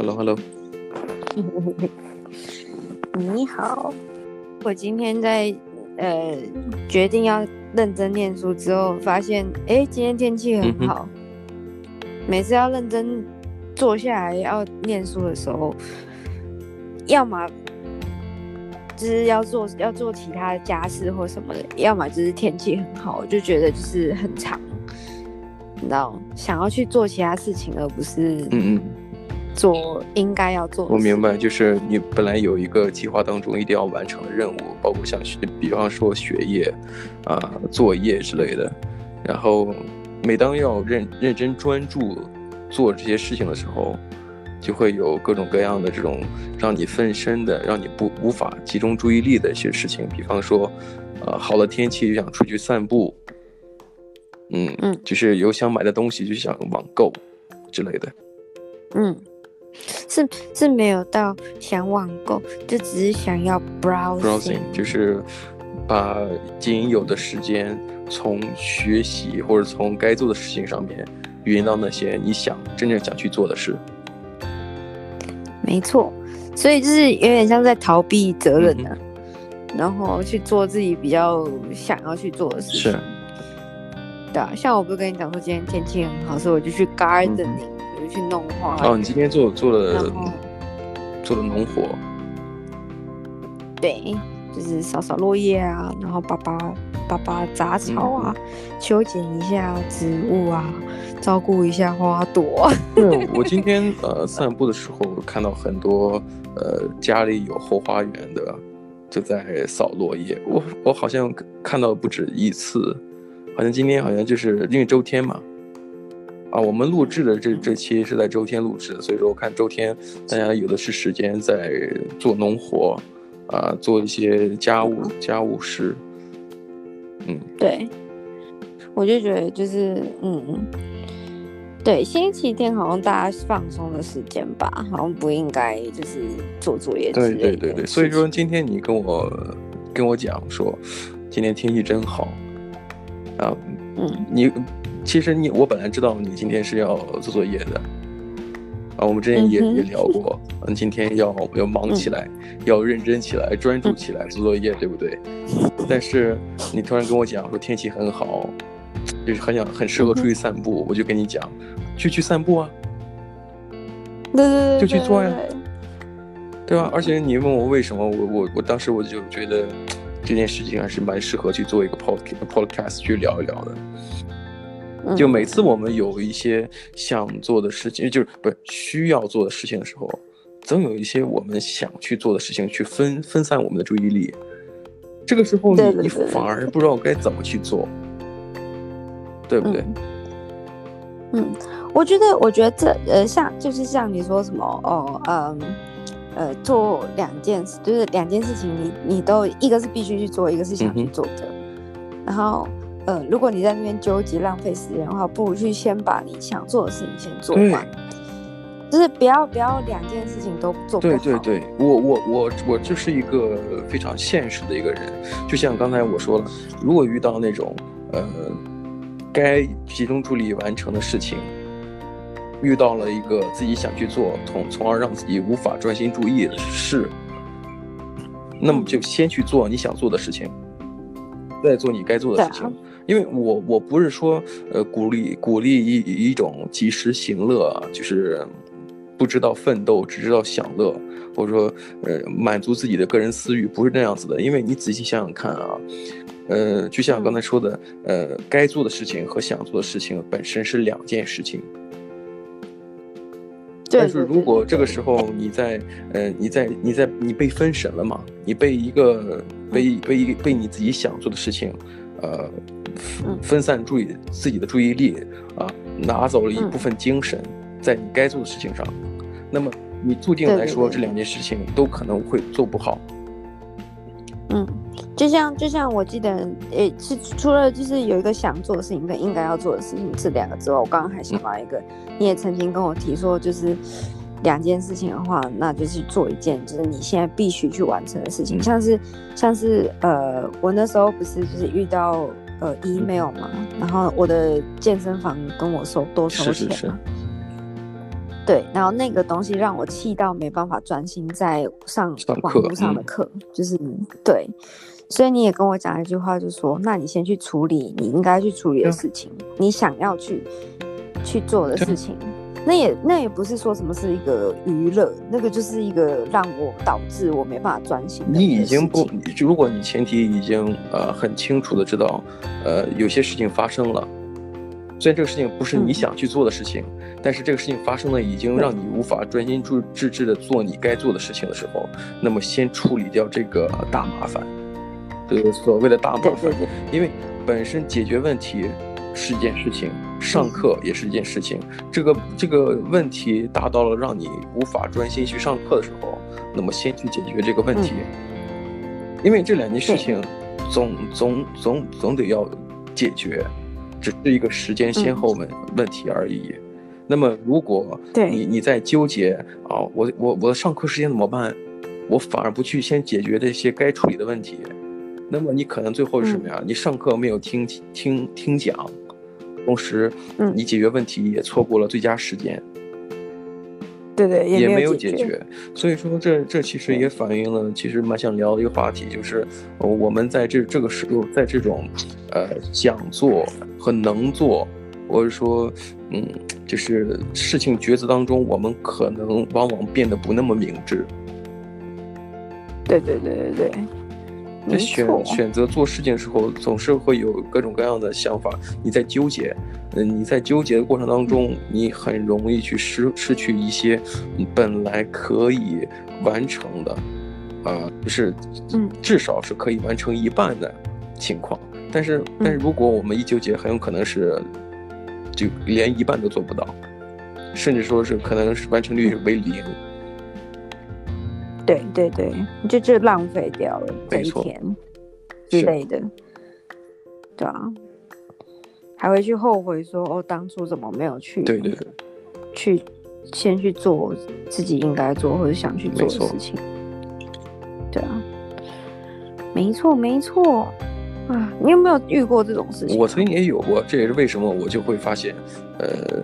Hello，Hello。你好，我今天在呃决定要认真念书之后，发现哎，今天天气很好。嗯、每次要认真坐下来要念书的时候，要么就是要做要做其他的家事或什么的，要么就是天气很好，我就觉得就是很长，你知道，想要去做其他事情，而不是嗯嗯。做应该要做。我明白，就是你本来有一个计划当中一定要完成的任务，包括像学，比方说学业啊、呃、作业之类的。然后，每当要认认真专注做这些事情的时候，就会有各种各样的这种让你分身的、让你不无法集中注意力的一些事情。比方说，呃，好了天气就想出去散步，嗯嗯，就是有想买的东西就想网购之类的，嗯。是是没有到想网购，就只是想要 browsing，, browsing 就是把仅有的时间从学习或者从该做的事情上面，运到那些你想真正想去做的事。没错，所以就是有点像在逃避责任呢、啊嗯，然后去做自己比较想要去做的事情。是，对啊，像我不是跟你讲说今天天气很好，所以我就去 gardening。嗯去弄花哦，你今天做做了做了农活，对，就是扫扫落叶啊，然后拔拔拔拔杂草啊，嗯、修剪一下植物啊，照顾一下花朵。对，我今天呃散步的时候看到很多呃家里有后花园的就在扫落叶，我我好像看到不止一次，好像今天好像就是因为周天嘛。啊，我们录制的这这期是在周天录制的，所以说我看周天大家有的是时间在做农活，啊，做一些家务家务事。嗯，对，我就觉得就是嗯，对，星期天好像大家放松的时间吧，好像不应该就是做作业。对对对对，所以说今天你跟我跟我讲说，今天天气真好，啊，嗯，你。其实你我本来知道你今天是要做作业的，啊，我们之前也、嗯、也聊过，嗯，今天要要忙起来、嗯，要认真起来，专注起来做作业，对不对？但是你突然跟我讲说天气很好，就是很想很适合出去散步，嗯、我就跟你讲，去去散步啊，对对对，就去做呀，对吧？而且你问我为什么，我我我当时我就觉得这件事情还是蛮适合去做一个 podcast podcast 去聊一聊的。就每次我们有一些想做的事情，就是不是需要做的事情的时候，总有一些我们想去做的事情去分分散我们的注意力。这个时候你你反而不知道该怎么去做，对不对？嗯，我觉得我觉得这呃像就是像你说什么哦嗯呃，呃做两件事，就是两件事情你你都一个是必须去做，一个是想去做的，嗯、然后。呃，如果你在那边纠结浪费时间的话，不如去先把你想做的事情先做完，就是不要不要两件事情都做不好。对对对，我我我我就是一个非常现实的一个人，就像刚才我说了，如果遇到那种呃该集中注意力完成的事情，遇到了一个自己想去做，从从而让自己无法专心注意的事，那么就先去做你想做的事情，再做你该做的事情。因为我我不是说，呃，鼓励鼓励一一种及时行乐，就是不知道奋斗，只知道享乐，或者说，呃，满足自己的个人私欲，不是那样子的。因为你仔细想想看啊，呃，就像刚才说的，呃，该做的事情和想做的事情本身是两件事情。但是如果这个时候你在，呃，你在你在你被分神了嘛？你被一个被被一被你自己想做的事情，呃。分散注意自己的注意力啊，拿走了一部分精神，在你该做的事情上，那么你注定来说，这两件事情都可能会做不好。嗯，就像就像我记得，诶，是除了就是有一个想做的事情跟应该要做的事情这两个之外，我刚刚还想到一个，你也曾经跟我提说，就是两件事情的话，那就是做一件就是你现在必须去完成的事情，像是像是呃，我那时候不是就是遇到。呃，email 嘛，然后我的健身房跟我收多收钱，是是是，对，然后那个东西让我气到没办法专心在上网络上的课，嗯、就是对。所以你也跟我讲一句话，就说，那你先去处理你应该去处理的事情，嗯、你想要去去做的事情。那也那也不是说什么是一个娱乐，那个就是一个让我导致我没办法专心。你已经不，如果你前提已经呃很清楚的知道，呃有些事情发生了，虽然这个事情不是你想去做的事情，嗯、但是这个事情发生了，已经让你无法专心致致志的做你该做的事情的时候，那么先处理掉这个大麻烦，这个所谓的大麻烦，对对对，因为本身解决问题是一件事情。上课也是一件事情，这个这个问题达到了让你无法专心去上课的时候，那么先去解决这个问题，因为这两件事情总总总总得要解决，只是一个时间先后问问题而已。那么如果你你在纠结啊，我我我的上课时间怎么办？我反而不去先解决这些该处理的问题，那么你可能最后是什么呀？你上课没有听听听讲。同时，嗯，你解决问题也错过了最佳时间，对对，也没有解决。所以说，这这其实也反映了，其实蛮想聊的一个话题，就是我们在这这个时候，在这种呃讲座和能做，或者说嗯，就是事情抉择当中，我们可能往往变得不那么明智。对对对对对。在选选择做事情的时候，总是会有各种各样的想法，你在纠结，嗯，你在纠结的过程当中，你很容易去失失去一些本来可以完成的，啊，就是，至少是可以完成一半的情况。但是，但是如果我们一纠结，很有可能是就连一半都做不到，甚至说是可能是完成率为零。对对对，就就浪费掉了这一天之类的，对啊，还会去后悔说哦，当初怎么没有去？对对对，去先去做自己应该做或者想去做的事情。对啊，没错没错啊，你有没有遇过这种事情？我曾经也有过，这也是为什么我就会发现，呃，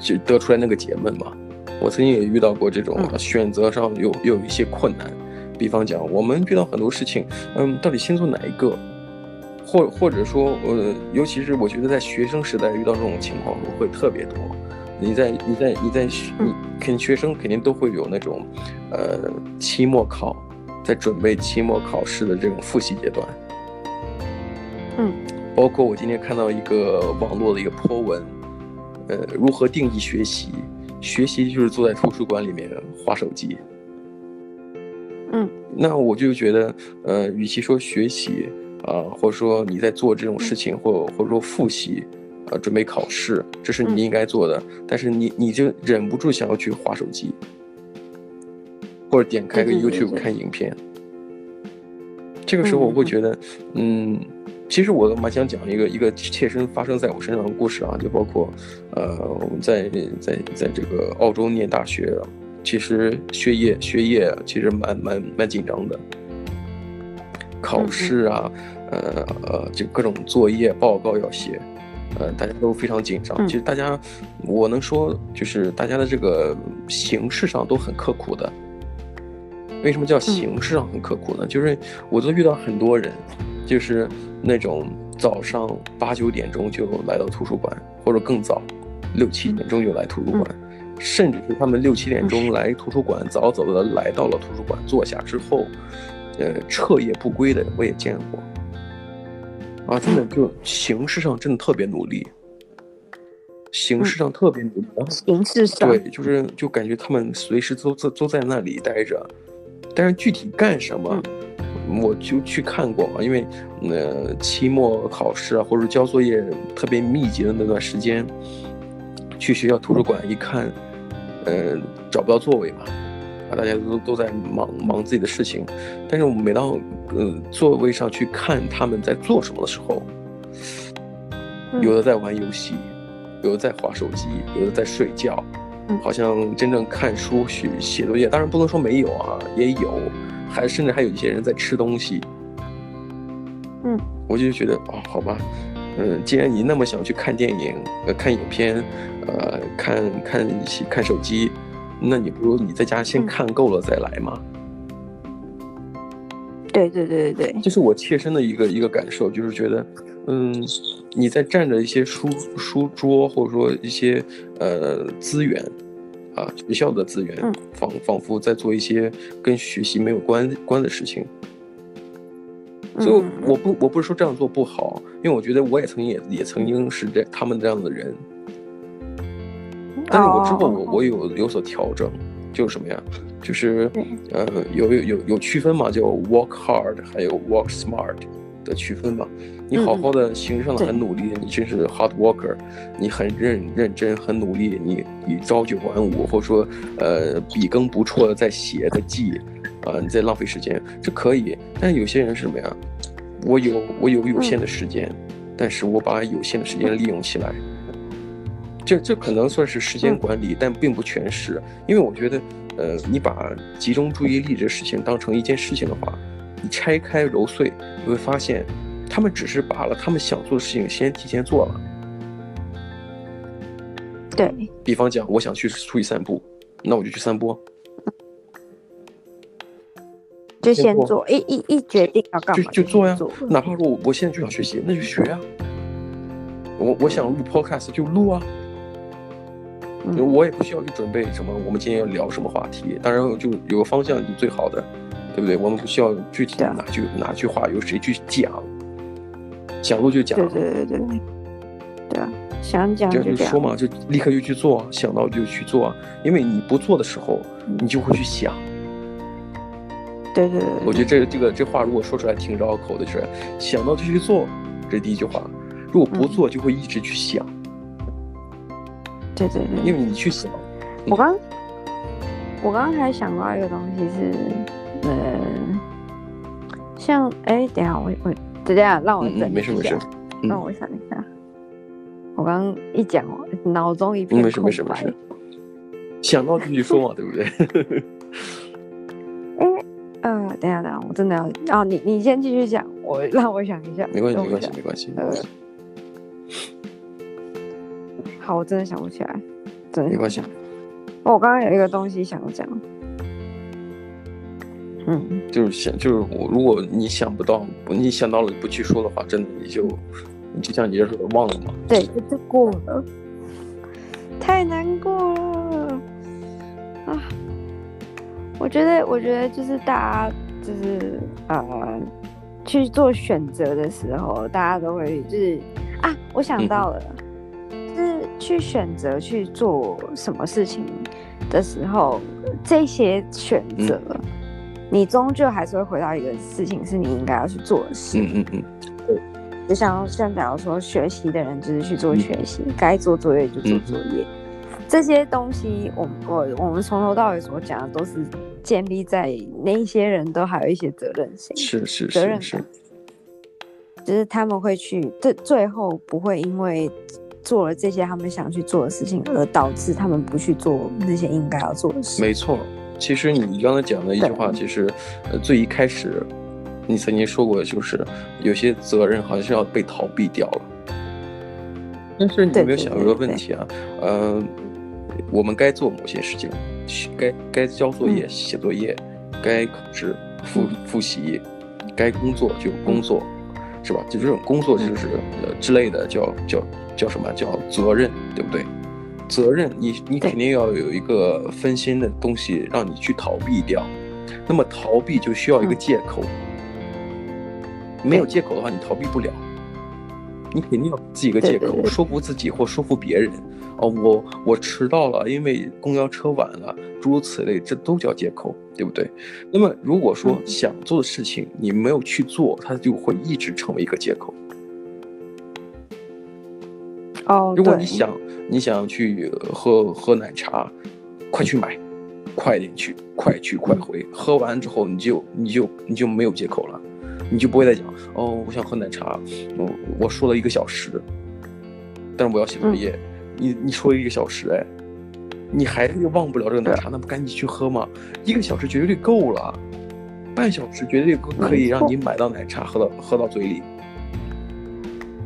就得出来那个结论嘛。我曾经也遇到过这种选择上有有一些困难，比方讲，我们遇到很多事情，嗯，到底先做哪一个，或或者说，呃，尤其是我觉得在学生时代遇到这种情况会特别多。你在你在你在你肯定学生肯定都会有那种，呃，期末考，在准备期末考试的这种复习阶段。嗯，包括我今天看到一个网络的一个 po 文，呃，如何定义学习？学习就是坐在图书馆里面划手机，嗯，那我就觉得，呃，与其说学习啊、呃，或者说你在做这种事情，或或者说复习，呃，准备考试，这是你应该做的，但是你你就忍不住想要去划手机，或者点开个 YouTube 看影片，这个时候我会觉得，嗯。其实我蛮想讲一个一个切身发生在我身上的故事啊，就包括，呃，我们在在在这个澳洲念大学，其实学业学业其实蛮蛮蛮紧张的，考试啊，呃呃，就各种作业报告要写，呃，大家都非常紧张。其实大家，我能说就是大家的这个形式上都很刻苦的。为什么叫形式上很刻苦呢？就是我都遇到很多人，就是。那种早上八九点钟就来到图书馆，或者更早，六七点钟就来图书馆，甚至是他们六七点钟来图书馆，早早的来到了图书馆坐下之后，呃，彻夜不归的我也见过。啊，真的就形式上真的特别努力，形式上特别努力，形式上对，就是就感觉他们随时都在都在那里待着，但是具体干什么？我就去看过嘛，因为，呃，期末考试啊，或者交作业特别密集的那段时间，去学校图书馆一看，呃，找不到座位嘛，啊，大家都都在忙忙自己的事情，但是我们每到呃座位上去看他们在做什么的时候，有的在玩游戏，有的在划手机，有的在睡觉，好像真正看书写写作业，当然不能说没有啊，也有。还甚至还有一些人在吃东西，嗯，我就觉得啊、哦，好吧，嗯，既然你那么想去看电影、呃看影片、呃看看看手机，那你不如你在家先看够了再来嘛。对对对对对，这是我切身的一个一个感受，就是觉得，嗯，你在占着一些书书桌或者说一些呃资源，啊学校的资源，仿仿佛在做一些跟学习没有关关的事情。所以我不我不是说这样做不好，因为我觉得我也曾经也也曾经是这他们这样的人，但是我之后我我有有所调整，就是什么呀？就是呃有有有有区分嘛，叫 work hard 还有 work smart 的区分吧。你好好的形式上的很努力，你真是 hard worker，你很认认真很努力，你你朝九晚五，或者说呃笔耕不辍的在写在记。啊，你在浪费时间，这可以，但有些人是什么呀？我有我有有限的时间，嗯、但是我把有限的时间利用起来，这这可能算是时间管理，嗯、但并不全是，因为我觉得，呃，你把集中注意力这事情当成一件事情的话，你拆开揉碎，你会发现，他们只是把了他们想做的事情先提前做了。对，比方讲，我想去出去散步，那我就去散步。就先做，一一一决定要干嘛就就做呀。哪怕说我我现在就想学习，那就学呀。我我想录 podcast 就录啊。我也不需要去准备什么，我们今天要聊什么话题。当然就有个方向就最好的，对不对？我们不需要具体哪句哪句话由谁去讲，想录就讲。对对对对。对啊，想讲就说嘛，就立刻就去做，想到就去做。因为你不做的时候，你就会去想。对对对，我觉得这这个这话如果说出来挺绕口的，就是想到就去做，这是第一句话。如果不做，就会一直去想。对对对，因为你去想。我刚，我刚刚还想到一个东西是，呃，像哎，等下我我等下让我等，没事没事，让我想一下。我刚刚一讲，脑中一片空白。没事没事没事，想到继续说嘛，对不对？嗯、呃，等下等下，我真的要啊，你你先继续讲，我让我想一下。没关系没关系没关系。呃，好，我真的想不起来，真的没关系。哦，我刚刚有一个东西想讲，嗯，就是想就是我，如果你想不到，你想到了你不去说的话，真的你就你就像你这说的忘了嘛。对，就过了，太难过了。啊。我觉得，我觉得就是大家就是呃去做选择的时候，大家都会就是啊，我想到了，嗯、就是去选择去做什么事情的时候，这些选择，嗯、你终究还是会回到一个事情，是你应该要去做的事。嗯嗯嗯，对，就像像假如说学习的人就是去做学习，嗯、该做作业就做作业，嗯、这些东西我，我我我们从头到尾所讲的都是。建立在那一些人都还有一些责任心，是是责任感，就是他们会去，最最后不会因为做了这些他们想去做的事情，而导致他们不去做那些应该要做的事。没错，其实你刚才讲的一句话，其实呃最一开始你曾经说过，就是有些责任好像是要被逃避掉了。但是你有没有想过一个问题啊？嗯。呃我们该做某些事情，该该交作业、写作业，该考试、复复习，该工作就工作，是吧？就这种工作就是呃之类的，叫叫叫什么？叫责任，对不对？责任，你你肯定要有一个分心的东西让你去逃避掉，那么逃避就需要一个借口，没有借口的话，你逃避不了，你肯定要自己一个借口，说服自己或说服别人。哦，我我迟到了，因为公交车晚了，诸如此类，这都叫借口，对不对？那么如果说想做的事情你没有去做，它就会一直成为一个借口。哦，如果你想你想去喝喝奶茶，快去买，快点去，快去快回，喝完之后你就你就你就没有借口了，你就不会再讲哦，我想喝奶茶，我我说了一个小时，但是我要写作业。嗯你你说一个小时哎，你还是忘不了这个奶茶，那不赶紧去喝吗？一个小时绝对够了，半小时绝对可以让你买到奶茶喝到喝到嘴里。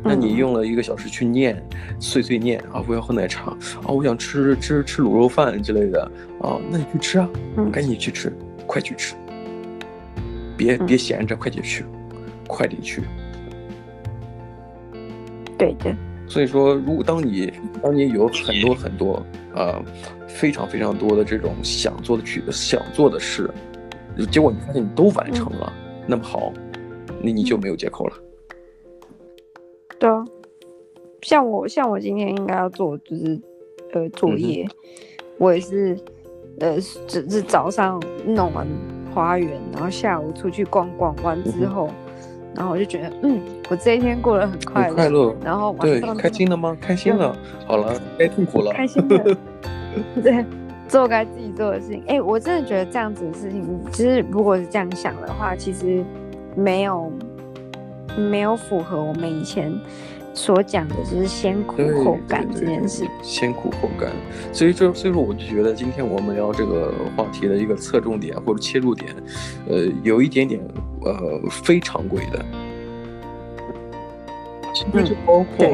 那你用了一个小时去念，碎碎念啊，我要喝奶茶啊，我想吃吃吃卤肉饭之类的啊，那你去吃啊，赶紧去吃，快去吃，别别闲着，快点去，快点去。对的。所以说，如果当你当你有很多很多啊，非常非常多的这种想做的去想做的事，结果你发现你都完成了，那么好，那你就没有借口了。对啊，像我像我今天应该要做就是呃作业，嗯、我也是呃只是早上弄完花园，然后下午出去逛逛完之后，嗯、然后我就觉得嗯，我这一天过得很快乐，快乐，然后对开心了吗？开心了，嗯、好了，该痛苦了，开心了，对，做该自己做的事情。哎，我真的觉得这样子的事情，其实如果是这样想的话，其实没有。没有符合我们以前所讲的，就是先苦后甘这件事。先苦后甘，所以就所以说我就觉得今天我们聊这个话题的一个侧重点或者切入点，呃，有一点点呃非常规的。那就包括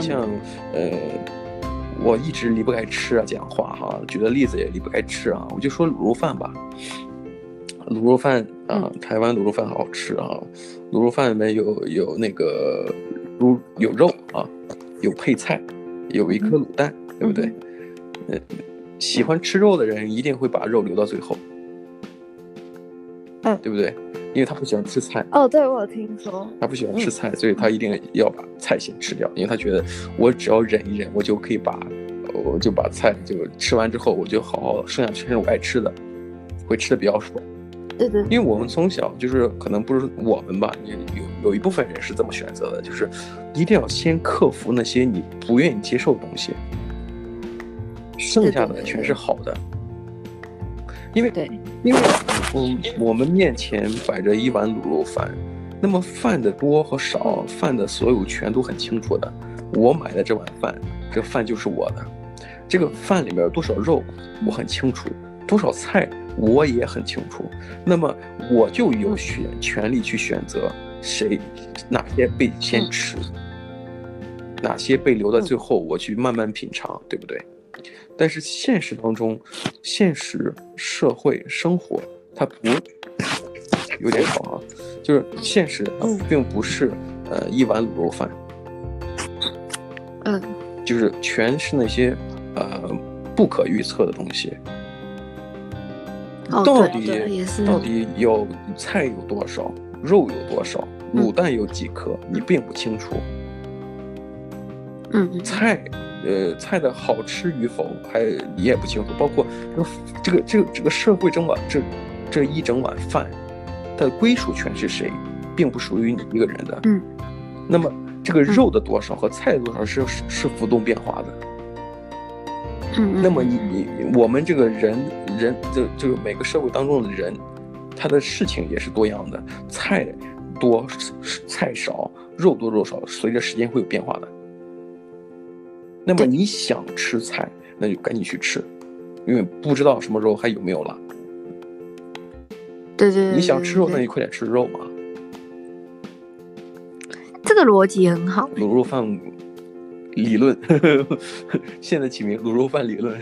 像呃，我一直离不开吃啊，讲话哈，举的例子也离不开吃啊，我就说卤肉饭吧。卤肉饭啊，台湾卤肉饭好好吃啊！卤肉饭里面有有那个卤有肉啊，有配菜，有一颗卤蛋，嗯、对不对？嗯，喜欢吃肉的人一定会把肉留到最后，嗯，对不对？因为他不喜欢吃菜。哦，对，我有听说。他不喜欢吃菜，所以他一定要把菜先吃掉，因为他觉得我只要忍一忍，我就可以把我就把菜就吃完之后，我就好好剩下全是我爱吃的，会吃的比较爽。对对，因为我们从小就是可能不是我们吧，也有有一部分人是这么选择的，就是一定要先克服那些你不愿意接受的东西，剩下的全是好的。因为对，因为嗯，我们面前摆着一碗卤肉饭，那么饭的多和少，饭的所有权都很清楚的。我买的这碗饭，这个饭就是我的，这个饭里面有多少肉，我很清楚，多少菜。我也很清楚，那么我就有选权利去选择谁哪些被先吃，哪些被留到最后，我去慢慢品尝，对不对？但是现实当中，现实社会生活它不有点吵啊，就是现实并不是呃一碗卤肉饭，嗯，就是全是那些呃不可预测的东西。到底到底有菜有多少，肉有多少，卤蛋有几颗，你并不清楚。嗯，菜，呃，菜的好吃与否还你也不清楚。包括这个这个这个社会整碗这这一整碗饭，它的归属权是谁，并不属于你一个人的。嗯，那么这个肉的多少和菜的多少是是浮动变化的。嗯，那么你你我们这个人人这这个每个社会当中的人，他的事情也是多样的，菜多菜少，肉多肉少，随着时间会有变化的。那么你想吃菜，那就赶紧去吃，因为不知道什么时候还有没有了。对对，对，你想吃肉，那你快点吃肉嘛。这个逻辑很好。卤肉饭。理论，现在起名卤肉饭理论，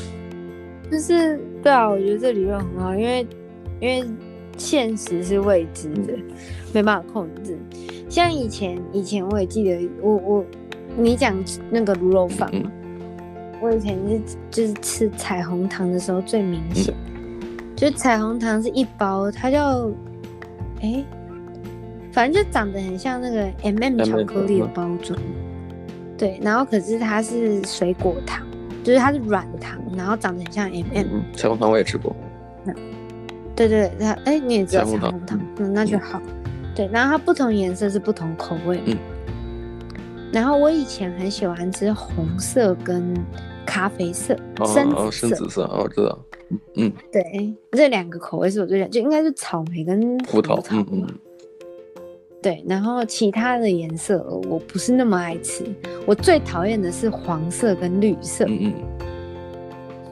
就是对啊，我觉得这理论很好，因为因为现实是未知的，嗯、没办法控制。像以前以前我也记得，我我你讲那个卤肉饭，嗯、我以前是就是吃彩虹糖的时候最明显，嗯、就彩虹糖是一包，它叫哎，反正就长得很像那个 MM 巧克力的包装。对，然后可是它是水果糖，就是它是软糖，然后长得很像 MM。嗯，彩虹糖我也吃过。嗯、对对，它哎你也知道彩虹糖，嗯，那就好。嗯、对，然后它不同颜色是不同口味。嗯。然后我以前很喜欢吃红色跟咖啡色，哦、深紫色。哦，深紫色，哦，我知道。嗯。对，这两个口味是我最喜欢，就应该是草莓跟葡萄。嗯嗯。对，然后其他的颜色我不是那么爱吃，我最讨厌的是黄色跟绿色。嗯嗯。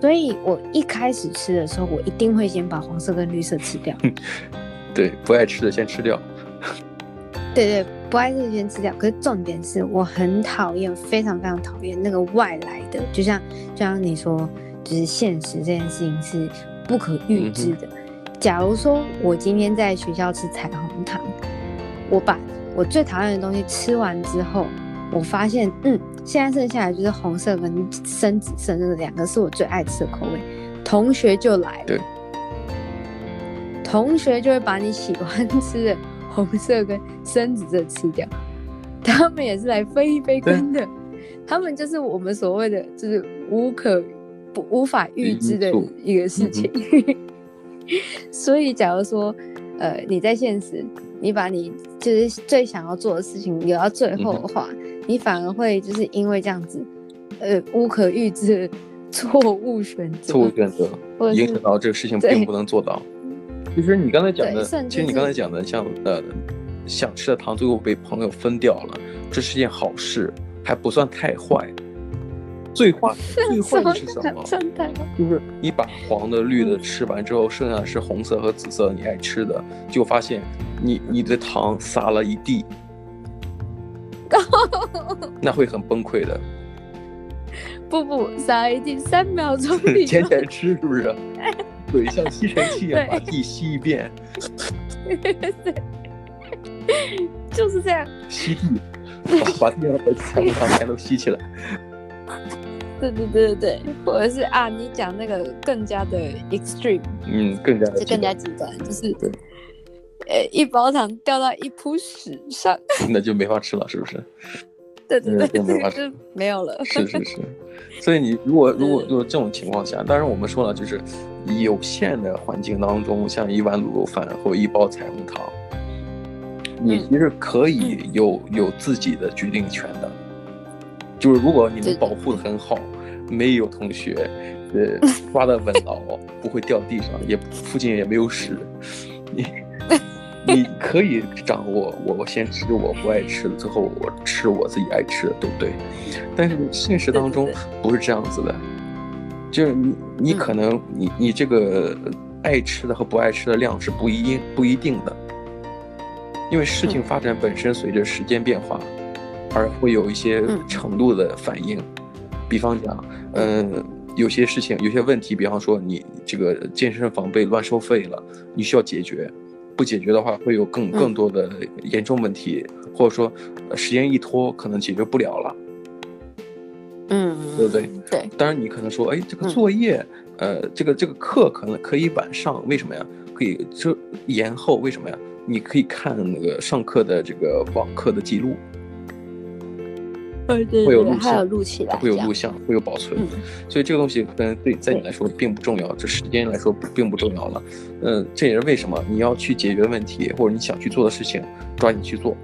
所以我一开始吃的时候，我一定会先把黄色跟绿色吃掉。对，不爱吃的先吃掉。对对，不爱吃的先吃掉。可是重点是我很讨厌，非常非常讨厌那个外来的，就像就像你说，就是现实这件事情是不可预知的。嗯假如说我今天在学校吃彩虹糖，我把我最讨厌的东西吃完之后，我发现，嗯，现在剩下来就是红色跟深紫色那个两个是我最爱吃的口味，同学就来了，对，同学就会把你喜欢吃的红色跟深紫色吃掉，他们也是来分一杯羹的，他们就是我们所谓的就是无可不无法预知的一个事情。所以，假如说，呃，你在现实，你把你就是最想要做的事情留到最后的话，嗯、你反而会就是因为这样子，呃，无可预知的 错误选择，错误选择，影响到这个事情并不能做到。其实你刚才讲的，其实你刚才讲的，像呃，想吃的糖最后被朋友分掉了，这是件好事，还不算太坏。最坏最坏的是什么？就是你把黄的、绿的吃完之后，剩下的是红色和紫色你爱吃的，就发现你你的糖撒了一地，那会很崩溃的。不不，撒一地三秒钟，捡起来吃是不是？对，像吸尘器一样 把地吸一遍。对，就是这样。吸地，把把地上的彩虹糖全都吸起来。对对对对对，或者是啊，你讲那个更加的 extreme，嗯，更加的就更加极端，就是对，呃，一包糖掉到一铺屎上，那就没法吃了，是不是？对 对对，没法吃，没有了。是是是，所以你如果如果如果这种情况下，当然我们说了，就是有限的环境当中，像一碗卤肉饭或一包彩虹糖，你其实可以有有自己的决定权的。就是如果你们保护的很好，没有同学，呃，抓的稳牢，不会掉地上，也附近也没有屎，你你可以掌握，我先吃我不爱吃的，最后我吃我自己爱吃的，对不对？但是现实当中不是这样子的，就是你你可能你你这个爱吃的和不爱吃的量是不一不一定的，因为事情发展本身随着时间变化。而会有一些程度的反应，嗯、比方讲，嗯、呃，有些事情，有些问题，比方说你这个健身房被乱收费了，你需要解决，不解决的话会有更更多的严重问题，嗯、或者说时间一拖可能解决不了了，嗯，对不对？对。当然你可能说，哎，这个作业，嗯、呃，这个这个课可能可以晚上，为什么呀？可以这延后，为什么呀？你可以看那个上课的这个网课的记录。对对对，会有录像，录起来，会有录像，会有保存，嗯、所以这个东西可能对在你来说并不重要，这时间来说并不重要了。嗯，这也是为什么你要去解决问题或者你想去做的事情，抓紧去做，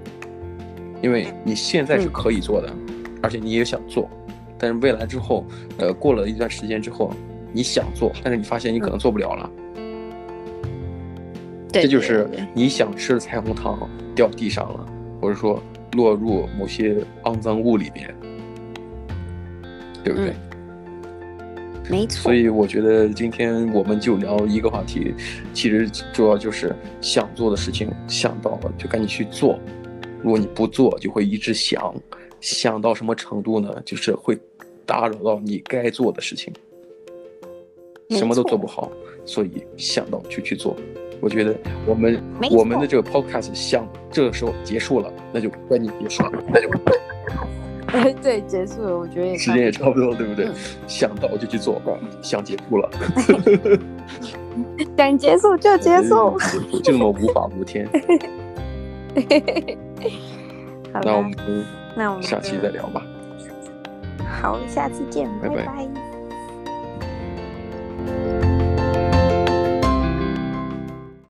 因为你现在是可以做的，嗯、而且你也想做，但是未来之后，呃，过了一段时间之后，你想做，但是你发现你可能做不了了。这就是你想吃的彩虹糖掉地上了，或者说。落入某些肮脏物里边，对不对？嗯、没错。所以我觉得今天我们就聊一个话题，其实主要就是想做的事情想到了就赶紧去做。如果你不做，就会一直想，想到什么程度呢？就是会打扰到你该做的事情，什么都做不好。所以想到就去做。我觉得我们我们的这个 podcast 想这个时候结束了，那就关你结束了，那就哎 对，结束了。我觉得时间也差不多，对不对？嗯、想到就去做，想结束了，想结束就结束，就那么无法无天。那我们那我们下期再聊吧。好，下次见，拜拜。拜拜。